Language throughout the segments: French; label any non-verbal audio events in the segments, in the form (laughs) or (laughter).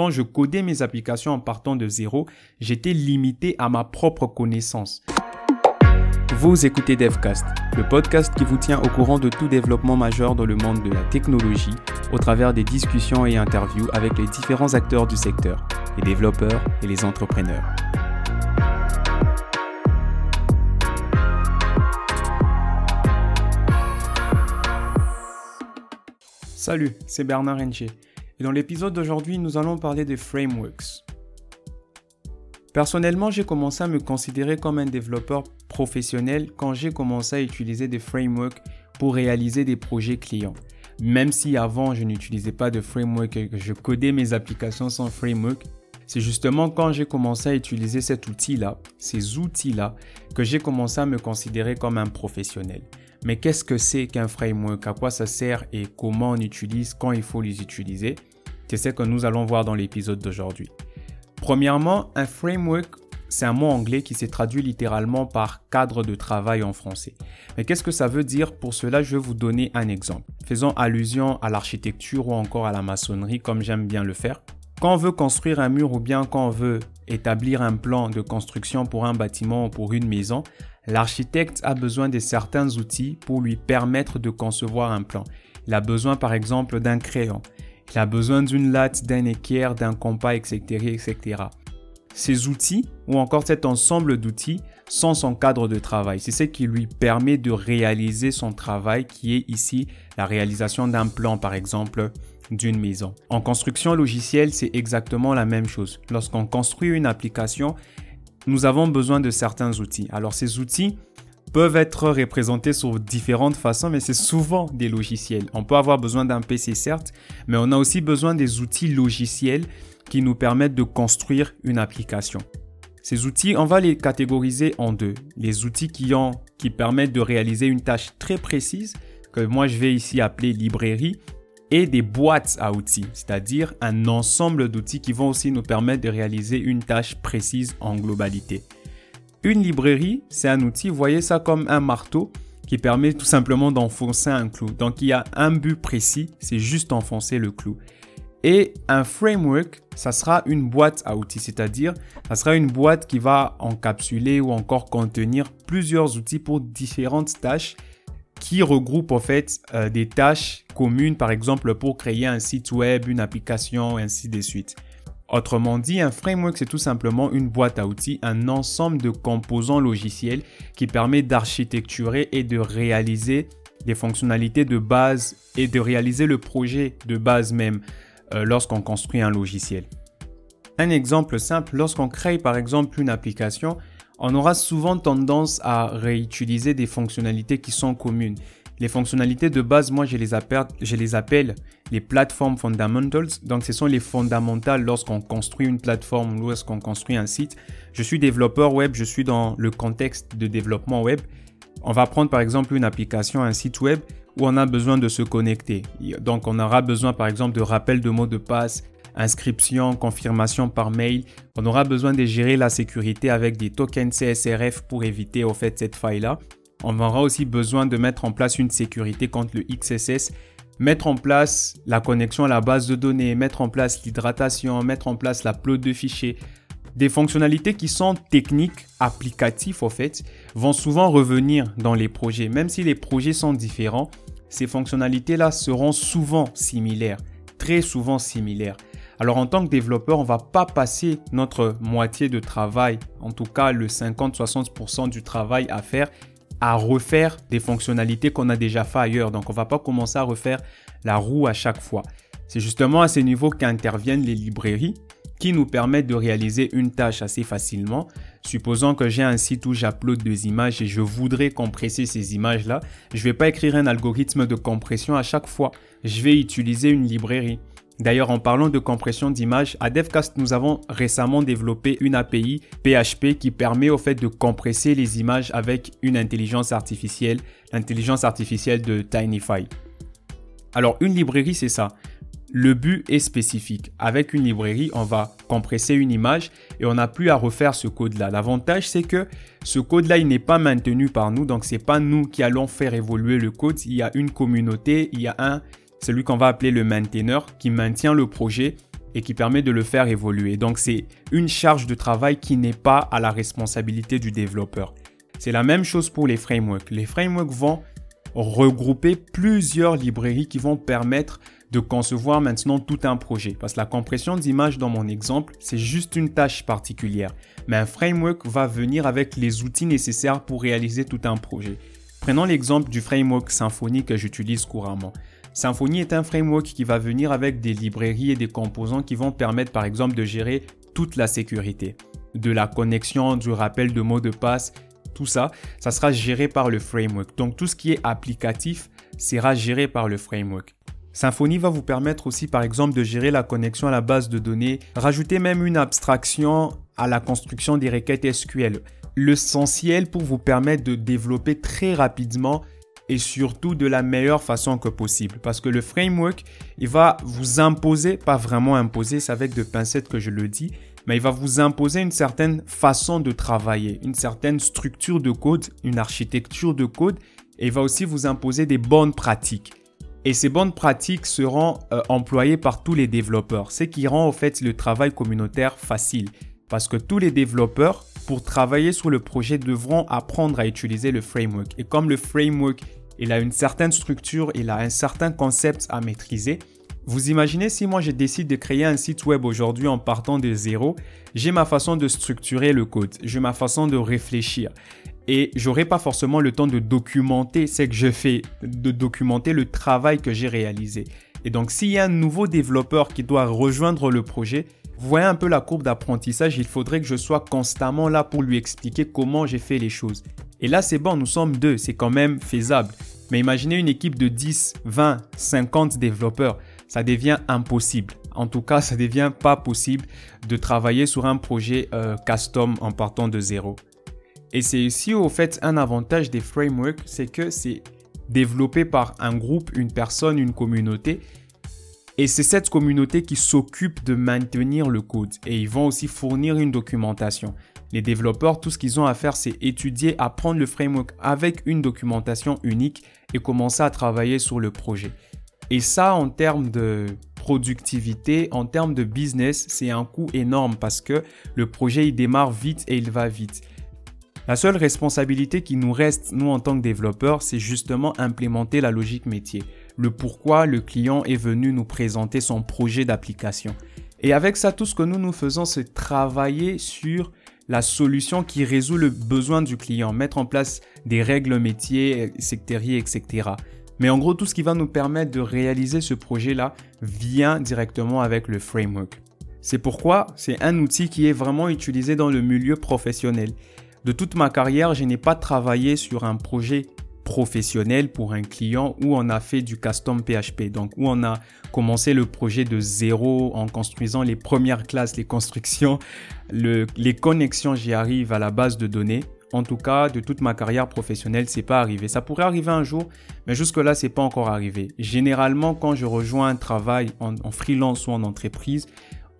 quand je codais mes applications en partant de zéro, j'étais limité à ma propre connaissance. Vous écoutez DevCast, le podcast qui vous tient au courant de tout développement majeur dans le monde de la technologie au travers des discussions et interviews avec les différents acteurs du secteur, les développeurs et les entrepreneurs. Salut, c'est Bernard Henche. Dans l'épisode d'aujourd'hui, nous allons parler des frameworks. Personnellement, j'ai commencé à me considérer comme un développeur professionnel quand j'ai commencé à utiliser des frameworks pour réaliser des projets clients. Même si avant je n'utilisais pas de framework et que je codais mes applications sans framework, c'est justement quand j'ai commencé à utiliser cet outil-là, ces outils-là, que j'ai commencé à me considérer comme un professionnel. Mais qu'est-ce que c'est qu'un framework? À quoi ça sert et comment on utilise, quand il faut les utiliser? C'est ce que nous allons voir dans l'épisode d'aujourd'hui. Premièrement, un framework, c'est un mot anglais qui s'est traduit littéralement par cadre de travail en français. Mais qu'est-ce que ça veut dire Pour cela, je vais vous donner un exemple. Faisons allusion à l'architecture ou encore à la maçonnerie comme j'aime bien le faire. Quand on veut construire un mur ou bien quand on veut établir un plan de construction pour un bâtiment ou pour une maison, L'architecte a besoin de certains outils pour lui permettre de concevoir un plan. Il a besoin par exemple d'un crayon. Il a besoin d'une latte, d'un équerre, d'un compas, etc., etc. Ces outils, ou encore cet ensemble d'outils, sont son cadre de travail. C'est ce qui lui permet de réaliser son travail, qui est ici la réalisation d'un plan, par exemple, d'une maison. En construction logicielle, c'est exactement la même chose. Lorsqu'on construit une application, nous avons besoin de certains outils. Alors ces outils peuvent être représentés sur différentes façons, mais c'est souvent des logiciels. On peut avoir besoin d'un PC certes, mais on a aussi besoin des outils logiciels qui nous permettent de construire une application. Ces outils, on va les catégoriser en deux. Les outils qui, qui permettent de réaliser une tâche très précise, que moi je vais ici appeler librairie, et des boîtes à outils, c'est-à-dire un ensemble d'outils qui vont aussi nous permettre de réaliser une tâche précise en globalité. Une librairie, c'est un outil, voyez ça comme un marteau qui permet tout simplement d'enfoncer un clou. Donc il y a un but précis, c'est juste enfoncer le clou. Et un framework, ça sera une boîte à outils, c'est-à-dire ça sera une boîte qui va encapsuler ou encore contenir plusieurs outils pour différentes tâches qui regroupe en fait euh, des tâches communes, par exemple pour créer un site web, une application, ainsi de suite. Autrement dit, un framework, c'est tout simplement une boîte à outils, un ensemble de composants logiciels qui permet d'architecturer et de réaliser des fonctionnalités de base et de réaliser le projet de base même euh, lorsqu'on construit un logiciel. Un exemple simple, lorsqu'on crée par exemple une application, on aura souvent tendance à réutiliser des fonctionnalités qui sont communes. Les fonctionnalités de base, moi, je les appelle, les plateformes fundamentals. Donc, ce sont les fondamentales lorsqu'on construit une plateforme ou lorsqu'on construit un site. Je suis développeur web, je suis dans le contexte de développement web. On va prendre par exemple une application, un site web où on a besoin de se connecter. Donc, on aura besoin par exemple de rappel de mots de passe, inscription, confirmation par mail. On aura besoin de gérer la sécurité avec des tokens CSRF pour éviter au fait cette faille-là. On aura aussi besoin de mettre en place une sécurité contre le XSS, mettre en place la connexion à la base de données, mettre en place l'hydratation, mettre en place l'upload de fichiers. Des fonctionnalités qui sont techniques, applicatives au fait, vont souvent revenir dans les projets. Même si les projets sont différents, ces fonctionnalités-là seront souvent similaires, très souvent similaires. Alors en tant que développeur, on va pas passer notre moitié de travail, en tout cas le 50-60% du travail à faire à refaire des fonctionnalités qu'on a déjà fait ailleurs. Donc on va pas commencer à refaire la roue à chaque fois. C'est justement à ce niveau qu'interviennent les librairies qui nous permettent de réaliser une tâche assez facilement. Supposons que j'ai un site où j'upload des images et je voudrais compresser ces images-là, je ne vais pas écrire un algorithme de compression à chaque fois. Je vais utiliser une librairie. D'ailleurs, en parlant de compression d'images, à DevCast, nous avons récemment développé une API PHP qui permet au fait de compresser les images avec une intelligence artificielle, l'intelligence artificielle de Tinify. Alors, une librairie, c'est ça. Le but est spécifique. Avec une librairie, on va compresser une image et on n'a plus à refaire ce code-là. L'avantage, c'est que ce code-là, il n'est pas maintenu par nous. Donc, c'est pas nous qui allons faire évoluer le code. Il y a une communauté, il y a un celui qu'on va appeler le mainteneur, qui maintient le projet et qui permet de le faire évoluer. Donc c'est une charge de travail qui n'est pas à la responsabilité du développeur. C'est la même chose pour les frameworks. Les frameworks vont regrouper plusieurs librairies qui vont permettre de concevoir maintenant tout un projet. Parce que la compression d'image dans mon exemple, c'est juste une tâche particulière. Mais un framework va venir avec les outils nécessaires pour réaliser tout un projet. Prenons l'exemple du framework Symfony que j'utilise couramment. Symfony est un framework qui va venir avec des librairies et des composants qui vont permettre par exemple de gérer toute la sécurité. De la connexion, du rappel de mots de passe, tout ça, ça sera géré par le framework. Donc tout ce qui est applicatif sera géré par le framework. Symfony va vous permettre aussi par exemple de gérer la connexion à la base de données, rajouter même une abstraction à la construction des requêtes SQL. L'essentiel pour vous permettre de développer très rapidement et surtout de la meilleure façon que possible. Parce que le framework, il va vous imposer, pas vraiment imposer, c'est avec de pincettes que je le dis, mais il va vous imposer une certaine façon de travailler, une certaine structure de code, une architecture de code, et il va aussi vous imposer des bonnes pratiques. Et ces bonnes pratiques seront euh, employées par tous les développeurs, ce qui rend en fait le travail communautaire facile. Parce que tous les développeurs, pour travailler sur le projet, devront apprendre à utiliser le framework. Et comme le framework il a une certaine structure, il a un certain concept à maîtriser. Vous imaginez si moi je décide de créer un site web aujourd'hui en partant de zéro, j'ai ma façon de structurer le code, j'ai ma façon de réfléchir et j'aurai pas forcément le temps de documenter ce que je fais, de documenter le travail que j'ai réalisé. Et donc s'il y a un nouveau développeur qui doit rejoindre le projet, voyez un peu la courbe d'apprentissage, il faudrait que je sois constamment là pour lui expliquer comment j'ai fait les choses. Et là, c'est bon, nous sommes deux, c'est quand même faisable. Mais imaginez une équipe de 10, 20, 50 développeurs, ça devient impossible. En tout cas, ça devient pas possible de travailler sur un projet euh, custom en partant de zéro. Et c'est ici au fait un avantage des frameworks, c'est que c'est développé par un groupe, une personne, une communauté. Et c'est cette communauté qui s'occupe de maintenir le code. Et ils vont aussi fournir une documentation. Les développeurs, tout ce qu'ils ont à faire, c'est étudier, apprendre le framework avec une documentation unique et commencer à travailler sur le projet. Et ça, en termes de productivité, en termes de business, c'est un coût énorme parce que le projet, il démarre vite et il va vite. La seule responsabilité qui nous reste, nous, en tant que développeurs, c'est justement implémenter la logique métier. Le pourquoi le client est venu nous présenter son projet d'application. Et avec ça, tout ce que nous nous faisons, c'est travailler sur la solution qui résout le besoin du client, mettre en place des règles métiers, sectériers, etc. Mais en gros, tout ce qui va nous permettre de réaliser ce projet-là vient directement avec le framework. C'est pourquoi c'est un outil qui est vraiment utilisé dans le milieu professionnel. De toute ma carrière, je n'ai pas travaillé sur un projet professionnel pour un client où on a fait du custom PHP, donc où on a commencé le projet de zéro en construisant les premières classes, les constructions, les connexions, j'y arrive à la base de données. En tout cas, de toute ma carrière professionnelle, c'est pas arrivé. Ça pourrait arriver un jour, mais jusque-là, c'est pas encore arrivé. Généralement, quand je rejoins un travail en, en freelance ou en entreprise,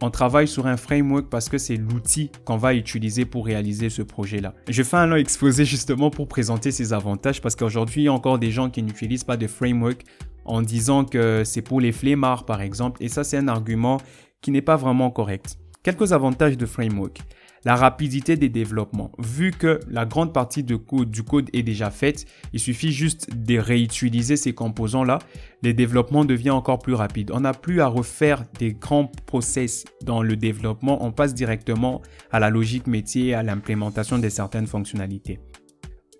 on travaille sur un framework parce que c'est l'outil qu'on va utiliser pour réaliser ce projet-là. Je fais un long exposé justement pour présenter ses avantages parce qu'aujourd'hui, il y a encore des gens qui n'utilisent pas de framework en disant que c'est pour les flemmards par exemple et ça c'est un argument qui n'est pas vraiment correct. Quelques avantages de framework la rapidité des développements. Vu que la grande partie du code est déjà faite, il suffit juste de réutiliser ces composants-là. Le développement devient encore plus rapide. On n'a plus à refaire des grands process dans le développement. On passe directement à la logique métier, à l'implémentation de certaines fonctionnalités.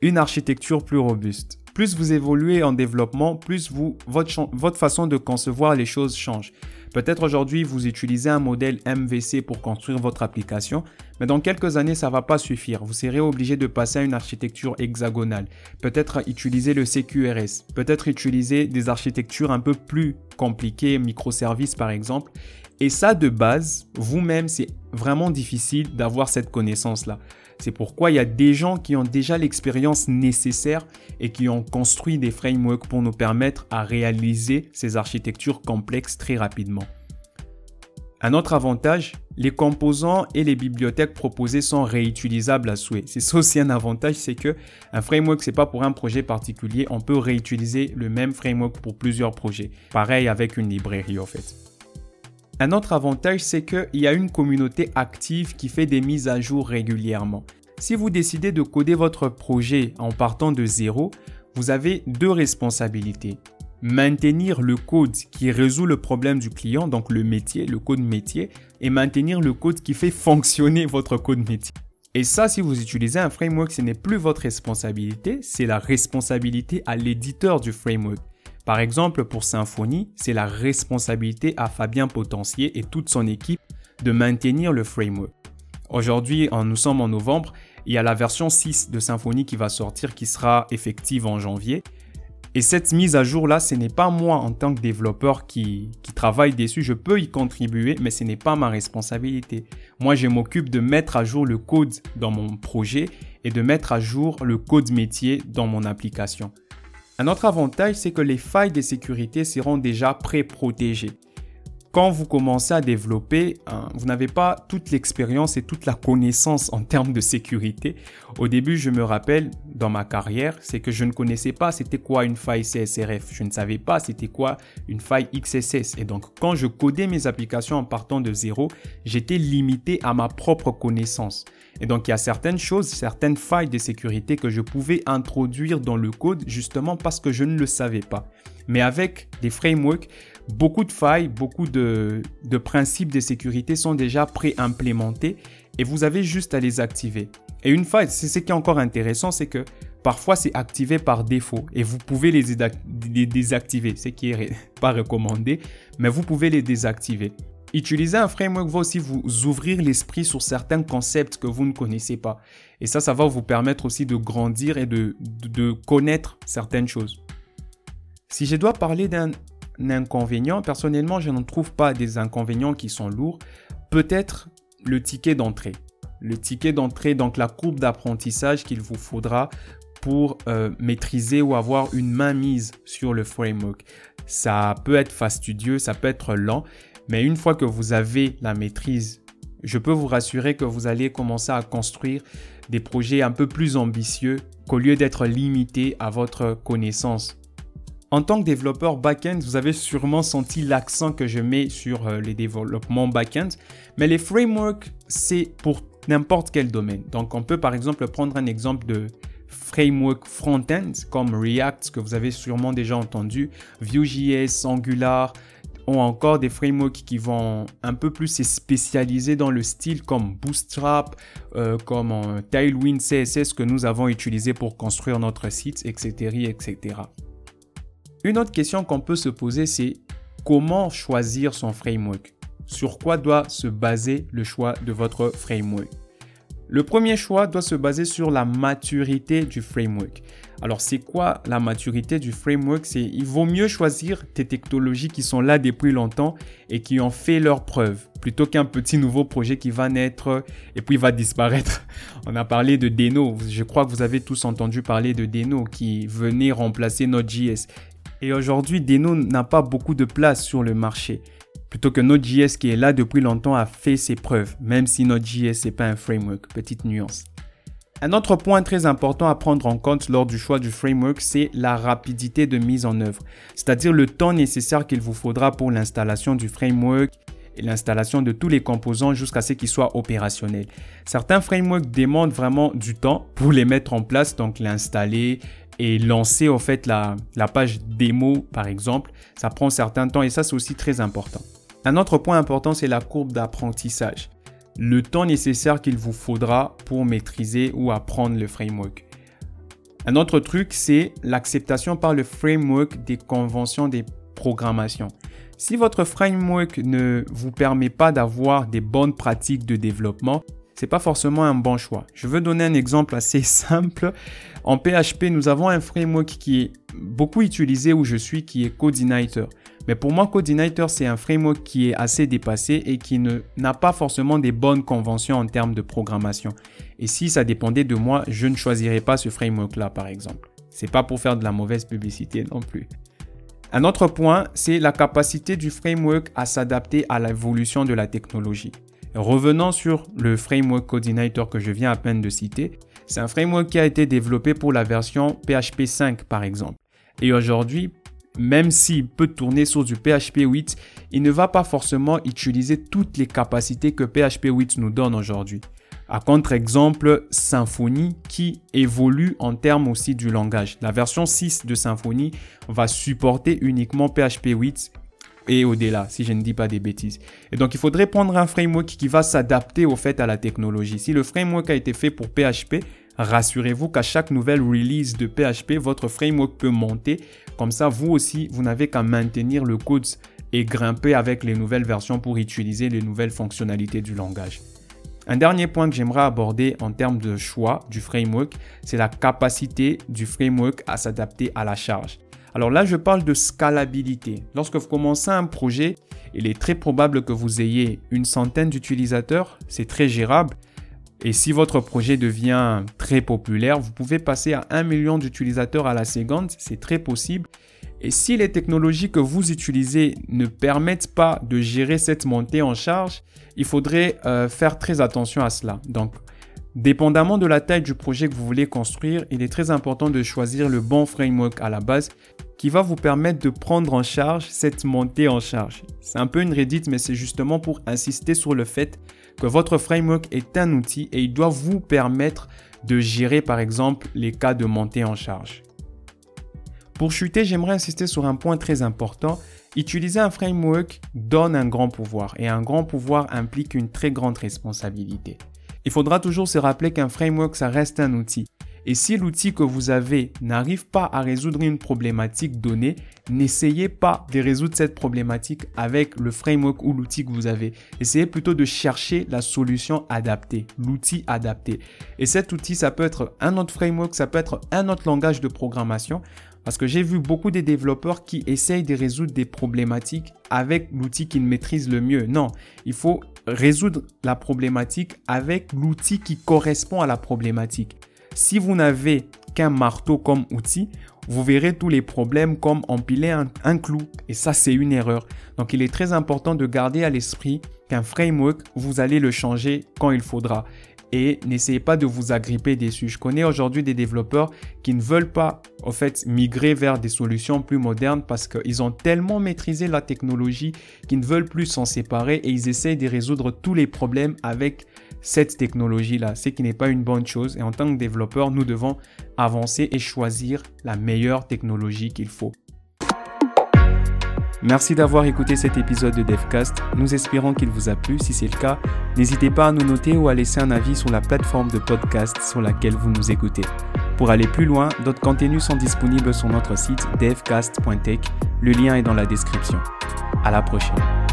Une architecture plus robuste. Plus vous évoluez en développement, plus vous, votre, votre façon de concevoir les choses change. Peut-être aujourd'hui, vous utilisez un modèle MVC pour construire votre application, mais dans quelques années, ça va pas suffire. Vous serez obligé de passer à une architecture hexagonale. Peut-être utiliser le CQRS. Peut-être utiliser des architectures un peu plus compliquées, microservices par exemple. Et ça, de base, vous-même, c'est vraiment difficile d'avoir cette connaissance-là. C'est pourquoi il y a des gens qui ont déjà l'expérience nécessaire et qui ont construit des frameworks pour nous permettre à réaliser ces architectures complexes très rapidement. Un autre avantage, les composants et les bibliothèques proposées sont réutilisables à souhait. C'est aussi un avantage, c'est que un framework c'est pas pour un projet particulier, on peut réutiliser le même framework pour plusieurs projets. Pareil avec une librairie en fait. Un autre avantage, c'est qu'il y a une communauté active qui fait des mises à jour régulièrement. Si vous décidez de coder votre projet en partant de zéro, vous avez deux responsabilités. Maintenir le code qui résout le problème du client, donc le métier, le code métier, et maintenir le code qui fait fonctionner votre code métier. Et ça, si vous utilisez un framework, ce n'est plus votre responsabilité, c'est la responsabilité à l'éditeur du framework. Par exemple, pour Symfony, c'est la responsabilité à Fabien Potentier et toute son équipe de maintenir le framework. Aujourd'hui, nous sommes en novembre, il y a la version 6 de Symfony qui va sortir, qui sera effective en janvier. Et cette mise à jour-là, ce n'est pas moi en tant que développeur qui, qui travaille dessus. Je peux y contribuer, mais ce n'est pas ma responsabilité. Moi, je m'occupe de mettre à jour le code dans mon projet et de mettre à jour le code métier dans mon application. Un autre avantage, c'est que les failles de sécurité seront déjà pré-protégées quand vous commencez à développer, hein, vous n'avez pas toute l'expérience et toute la connaissance en termes de sécurité. Au début, je me rappelle dans ma carrière, c'est que je ne connaissais pas c'était quoi une faille CSRF. Je ne savais pas c'était quoi une faille XSS. Et donc, quand je codais mes applications en partant de zéro, j'étais limité à ma propre connaissance. Et donc, il y a certaines choses, certaines failles de sécurité que je pouvais introduire dans le code justement parce que je ne le savais pas. Mais avec des frameworks, beaucoup de failles, beaucoup de, principes de sécurité sont déjà pré-implémentés et vous avez juste à les activer. Et une faille, c'est ce qui est encore intéressant, c'est que parfois c'est activé par défaut et vous pouvez les, désactiver, ce qui n'est (laughs) pas recommandé, mais vous pouvez les désactiver. Utiliser un framework va aussi vous ouvrir l'esprit sur certains concepts que vous ne connaissez pas. Et ça, ça va vous permettre aussi de grandir et de connaître certaines choses. Si je dois parler d'un inconvénient, personnellement, je n'en trouve pas des inconvénients qui sont lourds. Peut-être le ticket d'entrée. Le ticket d'entrée, donc la courbe d'apprentissage qu'il vous faudra pour euh, maîtriser ou avoir une main mise sur le framework. Ça peut être fastidieux, ça peut être lent, mais une fois que vous avez la maîtrise, je peux vous rassurer que vous allez commencer à construire des projets un peu plus ambitieux qu'au lieu d'être limité à votre connaissance en tant que développeur back-end, vous avez sûrement senti l'accent que je mets sur euh, les développements back-end, mais les frameworks, c'est pour n'importe quel domaine. Donc, on peut par exemple prendre un exemple de framework front-end comme React, que vous avez sûrement déjà entendu, Vue.js, Angular, ou encore des frameworks qui vont un peu plus se spécialiser dans le style comme Bootstrap, euh, comme Tailwind CSS que nous avons utilisé pour construire notre site, etc. etc. Une autre question qu'on peut se poser, c'est comment choisir son framework? Sur quoi doit se baser le choix de votre framework? Le premier choix doit se baser sur la maturité du framework. Alors, c'est quoi la maturité du framework? C'est il vaut mieux choisir des technologies qui sont là depuis longtemps et qui ont fait leur preuve plutôt qu'un petit nouveau projet qui va naître et puis va disparaître. (laughs) On a parlé de Deno. Je crois que vous avez tous entendu parler de Deno qui venait remplacer Node.js. Et aujourd'hui, Deno n'a pas beaucoup de place sur le marché. Plutôt que Node.js qui est là depuis longtemps a fait ses preuves, même si Node.js n'est pas un framework. Petite nuance. Un autre point très important à prendre en compte lors du choix du framework, c'est la rapidité de mise en œuvre, c'est-à-dire le temps nécessaire qu'il vous faudra pour l'installation du framework et l'installation de tous les composants jusqu'à ce qu'ils soient opérationnels. Certains frameworks demandent vraiment du temps pour les mettre en place, donc l'installer, et lancer en fait la, page démo par exemple, ça prend un certain temps et ça c'est aussi très important. Un autre point important c'est la courbe d'apprentissage. Le temps nécessaire qu'il vous faudra pour maîtriser ou apprendre le framework. Un autre truc c'est l'acceptation par le framework des conventions des programmations. Si votre framework ne vous permet pas d'avoir des bonnes pratiques de développement, c'est pas forcément un bon choix. Je veux donner un exemple assez (laughs) simple. En PHP, nous avons un framework qui est beaucoup utilisé où je suis, qui est Codinator. Mais pour moi, Codinator, c'est un framework qui est assez dépassé et qui n'a pas forcément des bonnes conventions en termes de programmation. Et si ça dépendait de moi, je ne choisirais pas ce framework-là, par exemple. C'est pas pour faire de la mauvaise publicité non plus. Un autre point, c'est la capacité du framework à s'adapter à l'évolution de la technologie. Revenons sur le framework Coordinator que je viens à peine de citer. C'est un framework qui a été développé pour la version PHP 5 par exemple. Et aujourd'hui, même s'il peut tourner sur du PHP 8, il ne va pas forcément utiliser toutes les capacités que PHP 8 nous donne aujourd'hui. À contre-exemple, Symfony qui évolue en termes aussi du langage. La version 6 de Symfony va supporter uniquement PHP 8 et au-delà, si je ne dis pas des bêtises. Et donc, il faudrait prendre un framework qui va s'adapter au fait à la technologie. Si le framework a été fait pour PHP, rassurez-vous qu'à chaque nouvelle release de PHP, votre framework peut monter. Comme ça, vous aussi, vous n'avez qu'à maintenir le code et grimper avec les nouvelles versions pour utiliser les nouvelles fonctionnalités du langage. Un dernier point que j'aimerais aborder en termes de choix du framework, c'est la capacité du framework à s'adapter à la charge. Alors là, je parle de scalabilité. Lorsque vous commencez un projet, il est très probable que vous ayez une centaine d'utilisateurs, c'est très gérable. Et si votre projet devient très populaire, vous pouvez passer à un million d'utilisateurs à la seconde, c'est très possible. Et si les technologies que vous utilisez ne permettent pas de gérer cette montée en charge, il faudrait euh, faire très attention à cela. Donc, dépendamment de la taille du projet que vous voulez construire, il est très important de choisir le bon framework à la base qui va vous permettre de prendre en charge cette montée en charge. C'est un peu une Reddit, mais c'est justement pour insister sur le fait que votre framework est un outil et il doit vous permettre de gérer par exemple les cas de montée en charge. Pour chuter, j'aimerais insister sur un point très important. Utiliser un framework donne un grand pouvoir et un grand pouvoir implique une très grande responsabilité. Il faudra toujours se rappeler qu'un framework, ça reste un outil. Et si l'outil que vous avez n'arrive pas à résoudre une problématique donnée, n'essayez pas de résoudre cette problématique avec le framework ou l'outil que vous avez. Essayez plutôt de chercher la solution adaptée, l'outil adapté. Et cet outil, ça peut être un autre framework, ça peut être un autre langage de programmation. Parce que j'ai vu beaucoup de développeurs qui essayent de résoudre des problématiques avec l'outil qu'ils maîtrisent le mieux. Non, il faut résoudre la problématique avec l'outil qui correspond à la problématique. Si vous n'avez qu'un marteau comme outil, vous verrez tous les problèmes comme empiler un, clou. Et ça, c'est une erreur. Donc, il est très important de garder à l'esprit qu'un framework, vous allez le changer quand il faudra et n'essayez pas de vous agripper dessus. Je connais aujourd'hui des développeurs qui ne veulent pas en fait migrer vers des solutions plus modernes parce qu'ils ont tellement maîtrisé la technologie qu'ils ne veulent plus s'en séparer et ils essayent de résoudre tous les problèmes avec cette technologie-là, ce qui n'est pas une bonne chose. Et en tant que développeur, nous devons avancer et choisir la meilleure technologie qu'il faut. Merci d'avoir écouté cet épisode de DevCast. Nous espérons qu'il vous a plu. Si c'est le cas, n'hésitez pas à nous noter ou à laisser un avis sur la plateforme de podcast sur laquelle vous nous écoutez. Pour aller plus loin, d'autres contenus sont disponibles sur notre site devcast.tech. Le lien est dans la description. À la prochaine.